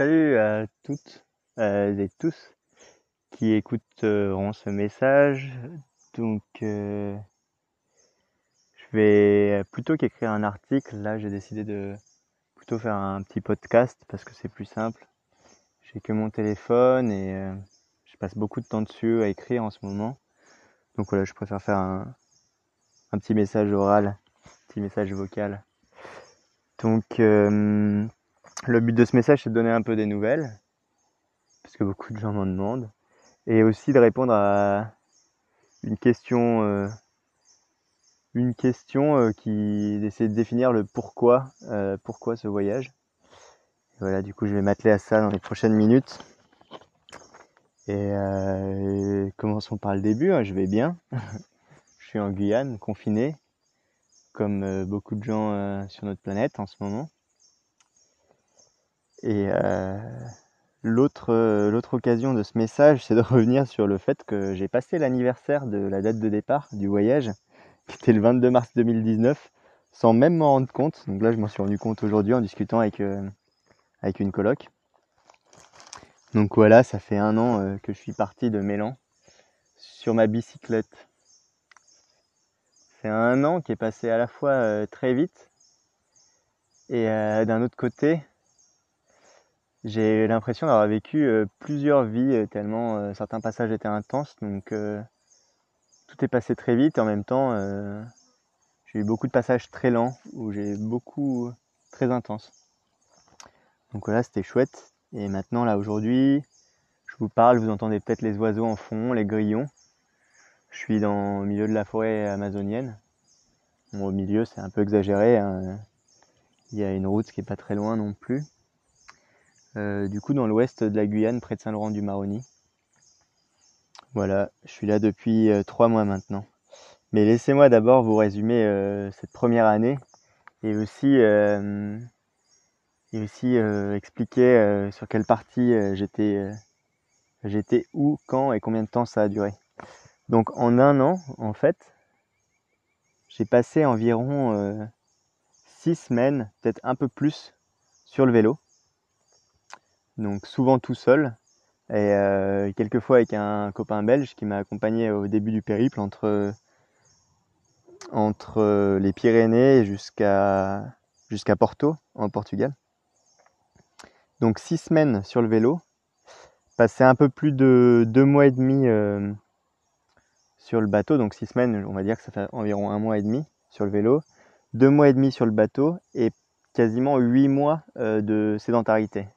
salut à toutes euh, et tous qui écouteront ce message. Donc, euh, je vais plutôt qu'écrire un article, là j'ai décidé de plutôt faire un petit podcast parce que c'est plus simple. J'ai que mon téléphone et euh, je passe beaucoup de temps dessus à écrire en ce moment. Donc voilà, je préfère faire un, petit message oral, un petit message vocal. Donc, euh, le but de ce message, c'est de donner un peu des nouvelles, parce que beaucoup de gens m'en demandent, et aussi de répondre à une question, euh, une question euh, qui essaie de définir le pourquoi, euh, pourquoi ce voyage. Voilà, du coup, je vais m'atteler à ça dans les prochaines minutes. Et, et commençons par le début. Hein, je vais bien. je suis en Guyane, confiné, comme beaucoup de gens sur notre planète en ce moment. Et euh, l'autre l'autre occasion de ce message, c'est de revenir sur le fait que j'ai passé l'anniversaire de la date de départ du voyage, qui était le 22 mars 2019, sans même m'en rendre compte. Donc là, je m'en suis rendu compte aujourd'hui en discutant avec euh, avec une coloc. Donc voilà, ça fait un an euh, que je suis parti de Mélan sur ma bicyclette. C'est un an qui est passé à la fois euh, très vite et d'un autre côté, j'ai l'impression d'avoir vécu euh, plusieurs vies euh, tellement euh, certains passages étaient intenses. Donc tout est passé très vite en même temps j'ai eu beaucoup de passages très lents où j'ai beaucoup très intenses. Donc voilà, c'était chouette. Et maintenant là aujourd'hui, je vous parle, vous entendez peut-être les oiseaux en fond, les grillons. Je suis dans le milieu de la forêt amazonienne. Bon, au milieu, c'est un peu exagéré. Hein. Il y a une route qui est pas très loin non plus. Euh, du coup dans l'ouest de la Guyane, près de Saint-Laurent-du-Maroni. Voilà, je suis là depuis euh, trois mois maintenant. Mais laissez-moi d'abord vous résumer euh, cette première année et aussi et aussi expliquer sur quelle partie j'étais j'étais où, quand et combien de temps ça a duré. Donc en un an, en fait, j'ai passé environ six semaines, peut-être un peu plus, sur le vélo donc souvent tout seul et euh, quelquefois avec un copain belge qui m'a accompagné au début du périple entre entre les Pyrénées jusqu'à jusqu'à Porto en Portugal. Donc six semaines sur le vélo, passé un peu plus de deux mois et demi euh, sur le bateau, donc six semaines, on va dire que ça fait environ un mois et demi sur le vélo, deux mois et demi sur le bateau et quasiment huit mois euh, de sédentarité.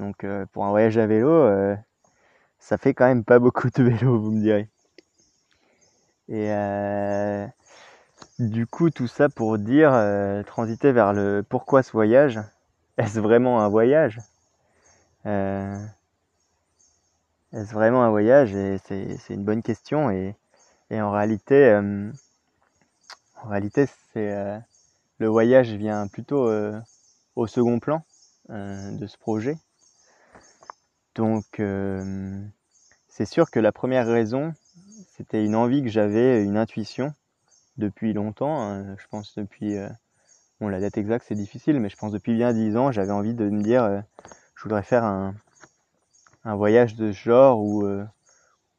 Donc euh, pour un voyage à vélo, euh, ça fait quand même pas beaucoup de vélo, vous me direz. Et euh, du coup, tout ça pour dire, transiter vers le pourquoi ce voyage? Est-ce vraiment un voyage? Est-ce vraiment un voyage? Et c'est une bonne question. Et, et en réalité, en réalité, c'est le voyage vient plutôt au second plan de ce projet. Donc, euh, c'est sûr que la première raison, c'était une envie que j'avais, une intuition depuis longtemps. Hein. je pense depuis, euh, bon, la date exacte c'est difficile, mais je pense depuis bien dix ans, j'avais envie de me dire, euh, je voudrais faire un, voyage de ce genre où,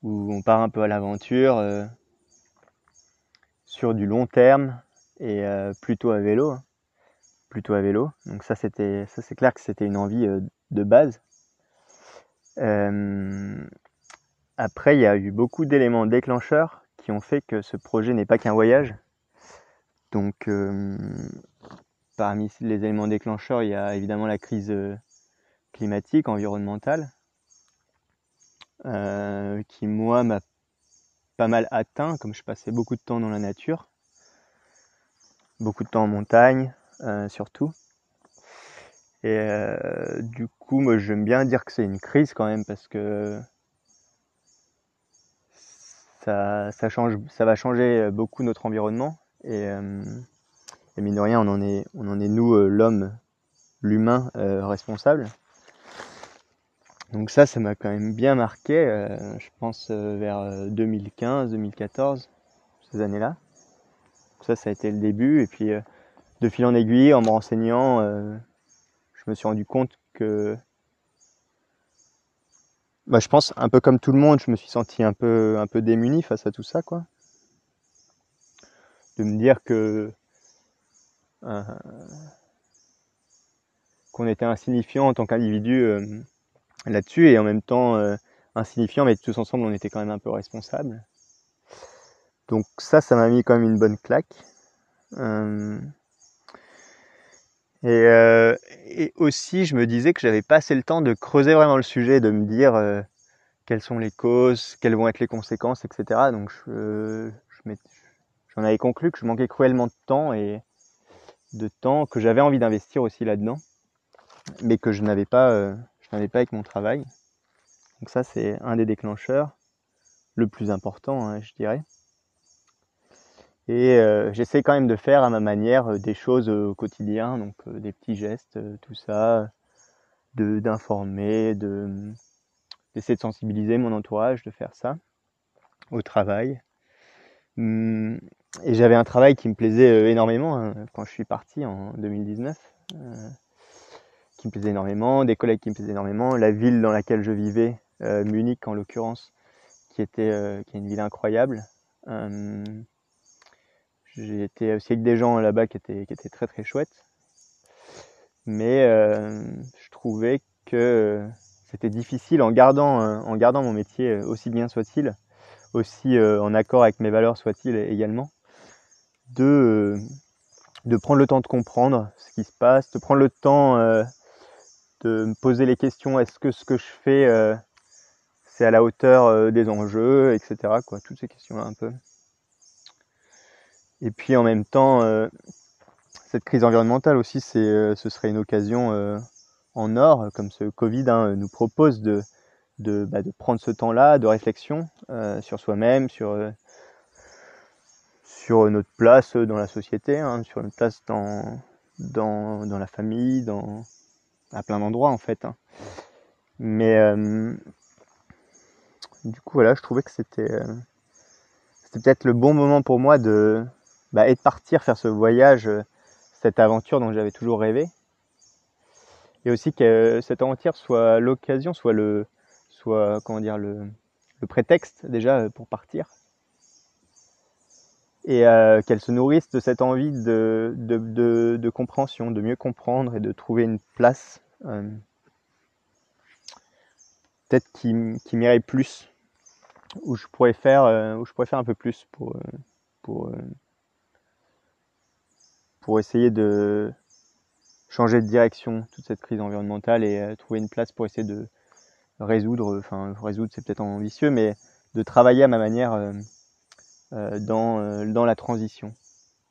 où on part un peu à l'aventure sur du long terme et plutôt à vélo, hein. plutôt à vélo. Donc ça c'était, ça c'est clair que c'était une envie de base. Euh, après, il y a eu beaucoup d'éléments déclencheurs qui ont fait que ce projet n'est pas qu'un voyage. Donc, euh, parmi les éléments déclencheurs, il y a évidemment la crise euh, climatique, environnementale, qui moi m'a pas mal atteint, comme je passais beaucoup de temps dans la nature, beaucoup de temps en montagne surtout. Et euh, du coup, moi, j'aime bien dire que c'est une crise quand même parce que ça, ça, change, ça va changer beaucoup notre environnement. Et, euh, et mine de rien, on en est, on en est nous, euh, l'homme, l'humain euh, responsable. Donc ça, ça m'a quand même bien marqué, euh, je pense vers 2015, 2014, ces années-là. Ça, ça a été le début. Et puis, de fil en aiguille, en me renseignant, je me suis rendu compte que bah, je pense un peu comme tout le monde, je me suis senti un peu un peu démuni face à tout ça quoi. De me dire que euh, qu'on était insignifiant en tant qu'individu euh, là-dessus et en même temps euh, insignifiant mais tous ensemble on était quand même un peu responsables. Donc ça, ça m'a mis quand même une bonne claque. Euh, et, aussi, je me disais que j'avais pas assez le temps de creuser vraiment le sujet, de me dire euh, quelles sont les causes, quelles vont être les conséquences, etc. Donc, je, j'en avais conclu que je manquais cruellement de temps et de temps que j'avais envie d'investir aussi là-dedans, mais que je n'avais pas, euh, je n'avais pas avec mon travail. Donc ça, c'est un des déclencheurs, le plus important, hein, je dirais. Et euh, j'essaie quand même de faire à ma manière euh, des choses euh, au quotidien, donc des petits gestes, tout ça, de d'informer, de d'essayer de sensibiliser mon entourage, de faire ça au travail. Hum, et j'avais un travail qui me plaisait énormément hein, quand je suis parti en 2019, qui me plaisait énormément, des collègues qui me plaisaient énormément, la ville dans laquelle je vivais, Munich en l'occurrence, qui était qui est une ville incroyable. J'ai été aussi avec des gens là-bas qui étaient, qui étaient très très chouettes. Mais euh, je trouvais que c'était difficile en gardant, euh, en gardant mon métier euh, aussi bien soit-il, aussi en accord avec mes valeurs soit-il également, de, de prendre le temps de comprendre ce qui se passe, de prendre le temps de me poser les questions, est-ce que ce que je fais c'est à la hauteur des enjeux, etc. Quoi, toutes ces questions-là un peu. Et puis en même temps, euh, cette crise environnementale aussi, c'est, euh, ce serait une occasion euh, en or, comme ce Covid hein, nous propose de, bah, de, prendre ce temps-là de réflexion sur soi-même, sur, sur notre place dans la société, hein, sur notre place dans, dans, dans, la famille, dans, à plein d'endroits en fait. Hein. Mais du coup, voilà, je trouvais que c'était, c'était peut-être le bon moment pour moi de, bah, et de partir faire ce voyage, euh, cette aventure dont j'avais toujours rêvé. Et aussi que cette aventure soit l'occasion, soit le, soit comment dire le, prétexte déjà euh, pour partir. Et euh, qu'elle se nourrisse de cette envie de, compréhension, de mieux comprendre et de trouver une place peut-être qui, qui m'irait plus, où je pourrais faire, je pourrais faire un peu plus pour pour essayer de changer de direction toute cette crise environnementale et euh, trouver une place pour essayer de résoudre, enfin résoudre c'est peut-être ambitieux, mais de travailler à ma manière euh, euh, dans, dans la transition,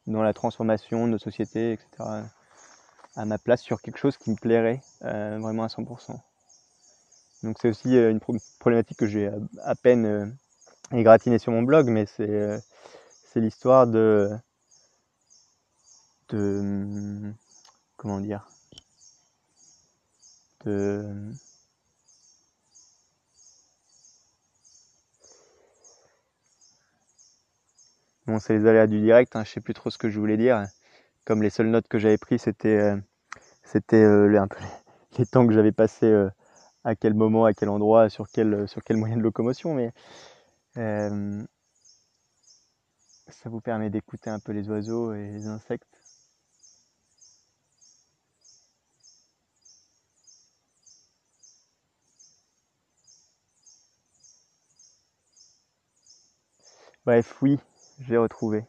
dans la transformation de nos sociétés, etc. à ma place sur quelque chose qui me plairait vraiment à 100%. Donc c'est aussi une problématique que j'ai à peine égratignée sur mon blog, mais c'est c'est l'histoire de de comment dire de bon c'est les aléas du direct hein, je sais plus trop ce que je voulais dire. Comme les seules notes que j'avais prises c'était euh, c'était euh, les temps que j'avais passé euh, à quel moment à quel endroit sur quel sur quel moyen de locomotion mais ça vous permet d'écouter un peu les oiseaux et les insectes Bref, oui, j'ai retrouvé.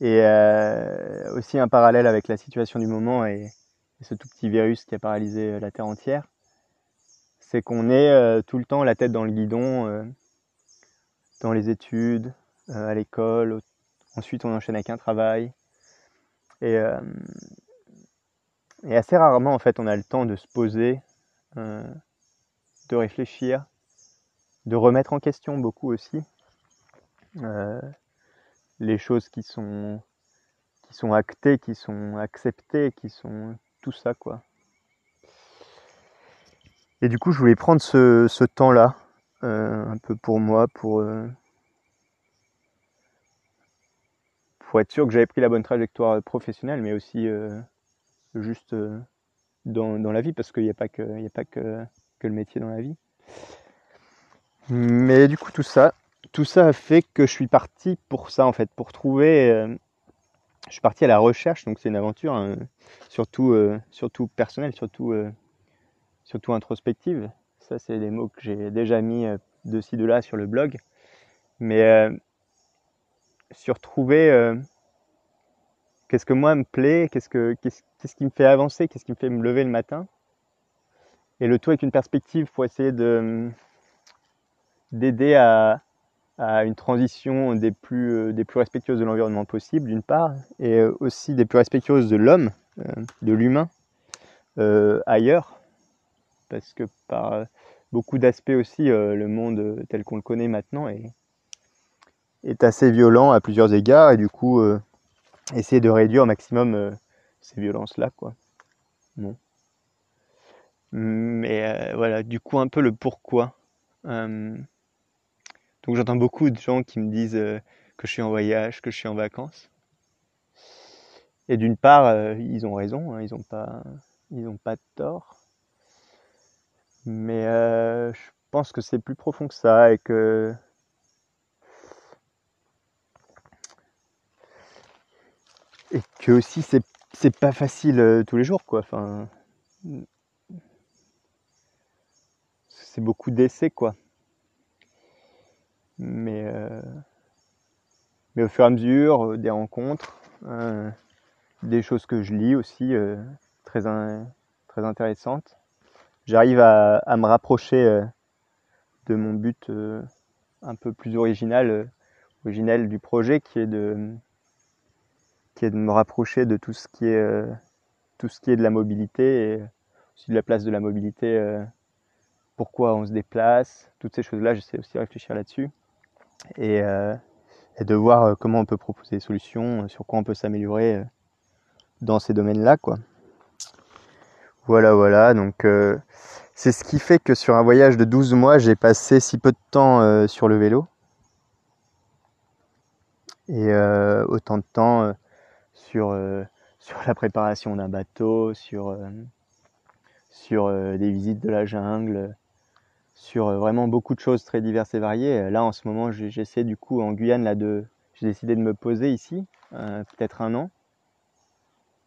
Et euh, aussi un parallèle avec la situation du moment et, ce tout petit virus qui a paralysé euh, la Terre entière, c'est qu'on est euh, tout le temps la tête dans le guidon, dans les études, à l'école, ensuite on enchaîne avec un travail. Et, et, assez rarement en fait on a le temps de se poser, de réfléchir, de remettre en question beaucoup aussi euh, les choses qui sont qui sont actées, qui sont acceptées, qui sont tout ça quoi. Et du coup, je voulais prendre ce, temps-là, euh, un peu pour moi, pour euh, pour être sûr que j'avais pris la bonne trajectoire professionnelle, mais aussi juste dans, la vie, parce qu'il n'y a pas, que, il a pas que le métier dans la vie. Mais du coup, tout ça, tout ça fait que je suis parti pour ça, en fait, pour trouver. euh, je suis parti à la recherche, donc c'est une aventure hein, surtout, euh, surtout personnelle, surtout, euh, surtout introspective. Ça, c'est des mots que j'ai déjà mis de ci, de là sur le blog. Mais sur trouver qu'est-ce que moi me plaît, qu'est-ce, que, qu'est-ce, qu'est-ce qui me fait avancer, qu'est-ce qui me fait me lever le matin. Et le tout avec une perspective pour essayer de, d'aider à, à une transition des plus, euh, des plus respectueuses de l'environnement possible, d'une part, et euh, aussi des plus respectueuses de l'homme, euh, de l'humain, ailleurs, parce que par beaucoup d'aspects aussi, le monde tel qu'on le connaît maintenant est, assez violent à plusieurs égards, et du coup, essayer de réduire au maximum ces violences-là, quoi. Mais voilà, du coup, un peu le pourquoi. Donc j'entends beaucoup de gens qui me disent euh, que je suis en voyage, que je suis en vacances. Et d'une part, euh, ils ont raison, hein, ils n'ont pas, ils pas de tort. Mais euh, je pense que c'est plus profond que ça et que et que aussi c'est c'est pas facile tous les jours quoi. Enfin, c'est beaucoup d'essais quoi. Mais euh, mais au fur et à mesure euh, des rencontres, euh, des choses que je lis aussi très très intéressantes, j'arrive à, à me rapprocher de mon but un peu plus original, originel du projet, qui est de qui est de me rapprocher de tout ce qui est tout ce qui est de la mobilité aussi de la place de la mobilité, pourquoi on se déplace, toutes ces choses-là, j'essaie aussi de réfléchir là-dessus et, euh, et de voir euh, comment on peut proposer des solutions, euh, sur quoi on peut s'améliorer dans ces domaines-là, quoi. Voilà, voilà. Donc, c'est ce qui fait que sur un voyage de 12 mois, j'ai passé si peu de temps sur le vélo. Et autant de temps sur, la préparation d'un bateau, sur, des visites de la jungle, sur euh, vraiment beaucoup de choses très diverses et variées. Là, en ce moment, j'essaie du coup en Guyane, là, de, j'ai décidé de me poser ici, euh, peut-être un an,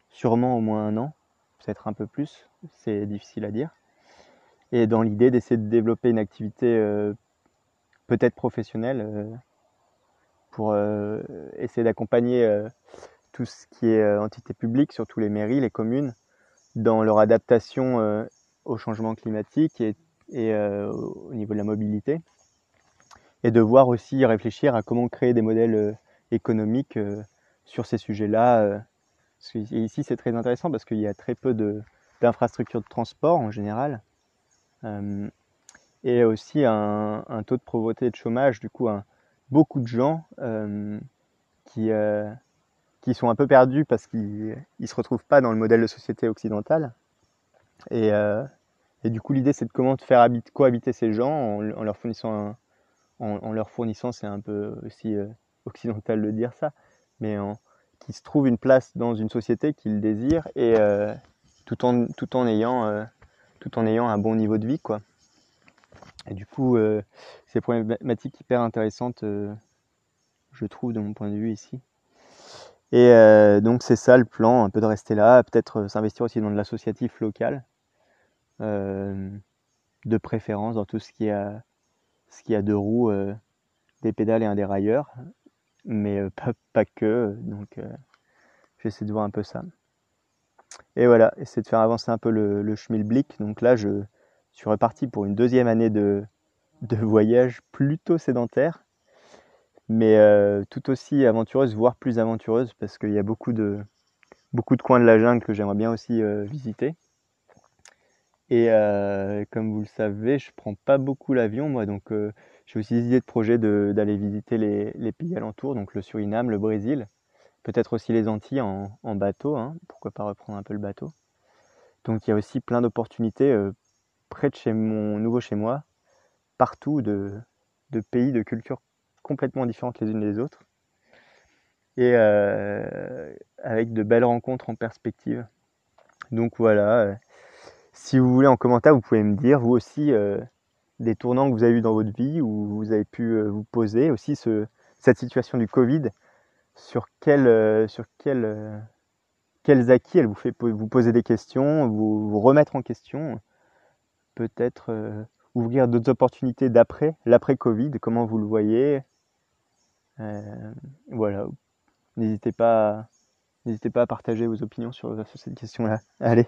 sûrement au moins un an, peut-être un peu plus, c'est difficile à dire. Et dans l'idée d'essayer de développer une activité euh, peut-être professionnelle euh, pour euh, essayer d'accompagner euh, tout ce qui est euh, entité publique, surtout les mairies, les communes, dans leur adaptation euh, au changement climatique et, et euh, au niveau de la mobilité. Et de voir aussi réfléchir à comment créer des modèles euh, économiques euh, sur ces sujets-là. ici, c'est très intéressant parce qu'il y a très peu de- d'infrastructures de transport en général. Et aussi un, taux de pauvreté et de chômage, du coup, beaucoup de gens qui, qui sont un peu perdus parce qu'ils ne se retrouvent pas dans le modèle de société occidentale. Et, et du coup, l'idée, c'est de comment faire habit- cohabiter ces gens en, leur fournissant, en, leur fournissant, c'est un peu aussi euh, occidental de dire ça, mais en, qu'ils se trouvent une place dans une société qu'ils désirent et euh, tout en tout en ayant euh, tout en ayant un bon niveau de vie, quoi. Et du coup, c'est des problématiques hyper intéressantes, euh, je trouve, de mon point de vue ici. Et donc c'est ça le plan, un peu de rester là, peut-être s'investir aussi dans de l'associatif local, de préférence dans tout ce qui a, ce deux roues, euh, des pédales et un dérailleur, mais euh, pas, que, donc euh, j'essaie de voir un peu ça. Et voilà, essayer de faire avancer un peu le, le schmilblick, donc là je suis reparti pour une deuxième année de, de voyage plutôt sédentaire, mais euh, tout aussi aventureuse, voire plus aventureuse, parce qu'il y a beaucoup de, coins de la jungle que j'aimerais bien aussi euh, visiter. Et euh, comme vous le savez, je prends pas beaucoup l'avion, moi, donc euh, j'ai aussi des idées de projet d'aller visiter les, les pays alentours, donc le Suriname, le Brésil, peut-être aussi les Antilles en, en bateau, hein, pourquoi pas reprendre un peu le bateau. Donc il y a aussi plein d'opportunités euh, près de chez mon nouveau chez moi, partout de, de pays, de cultures complètement différentes les unes des autres, et avec de belles rencontres en perspective. Donc voilà, Si vous voulez en commentaire, vous pouvez me dire vous aussi des tournants que vous avez eu dans votre vie où vous avez pu vous poser aussi ce, cette situation du Covid sur quel, sur quel, quels acquis elle vous fait vous poser des questions, vous, remettre en question, peut-être ouvrir d'autres opportunités d'après, l'après-Covid, comment vous le voyez. Euh, voilà, n'hésitez pas, n'hésitez pas à partager vos opinions sur, cette question-là. Allez,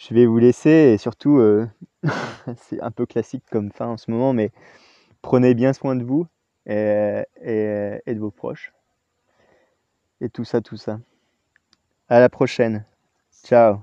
je vais vous laisser et surtout, euh, c'est un peu classique comme fin en ce moment, mais prenez bien soin de vous et, et de vos proches. Et tout ça, tout ça. À la prochaine. Ciao.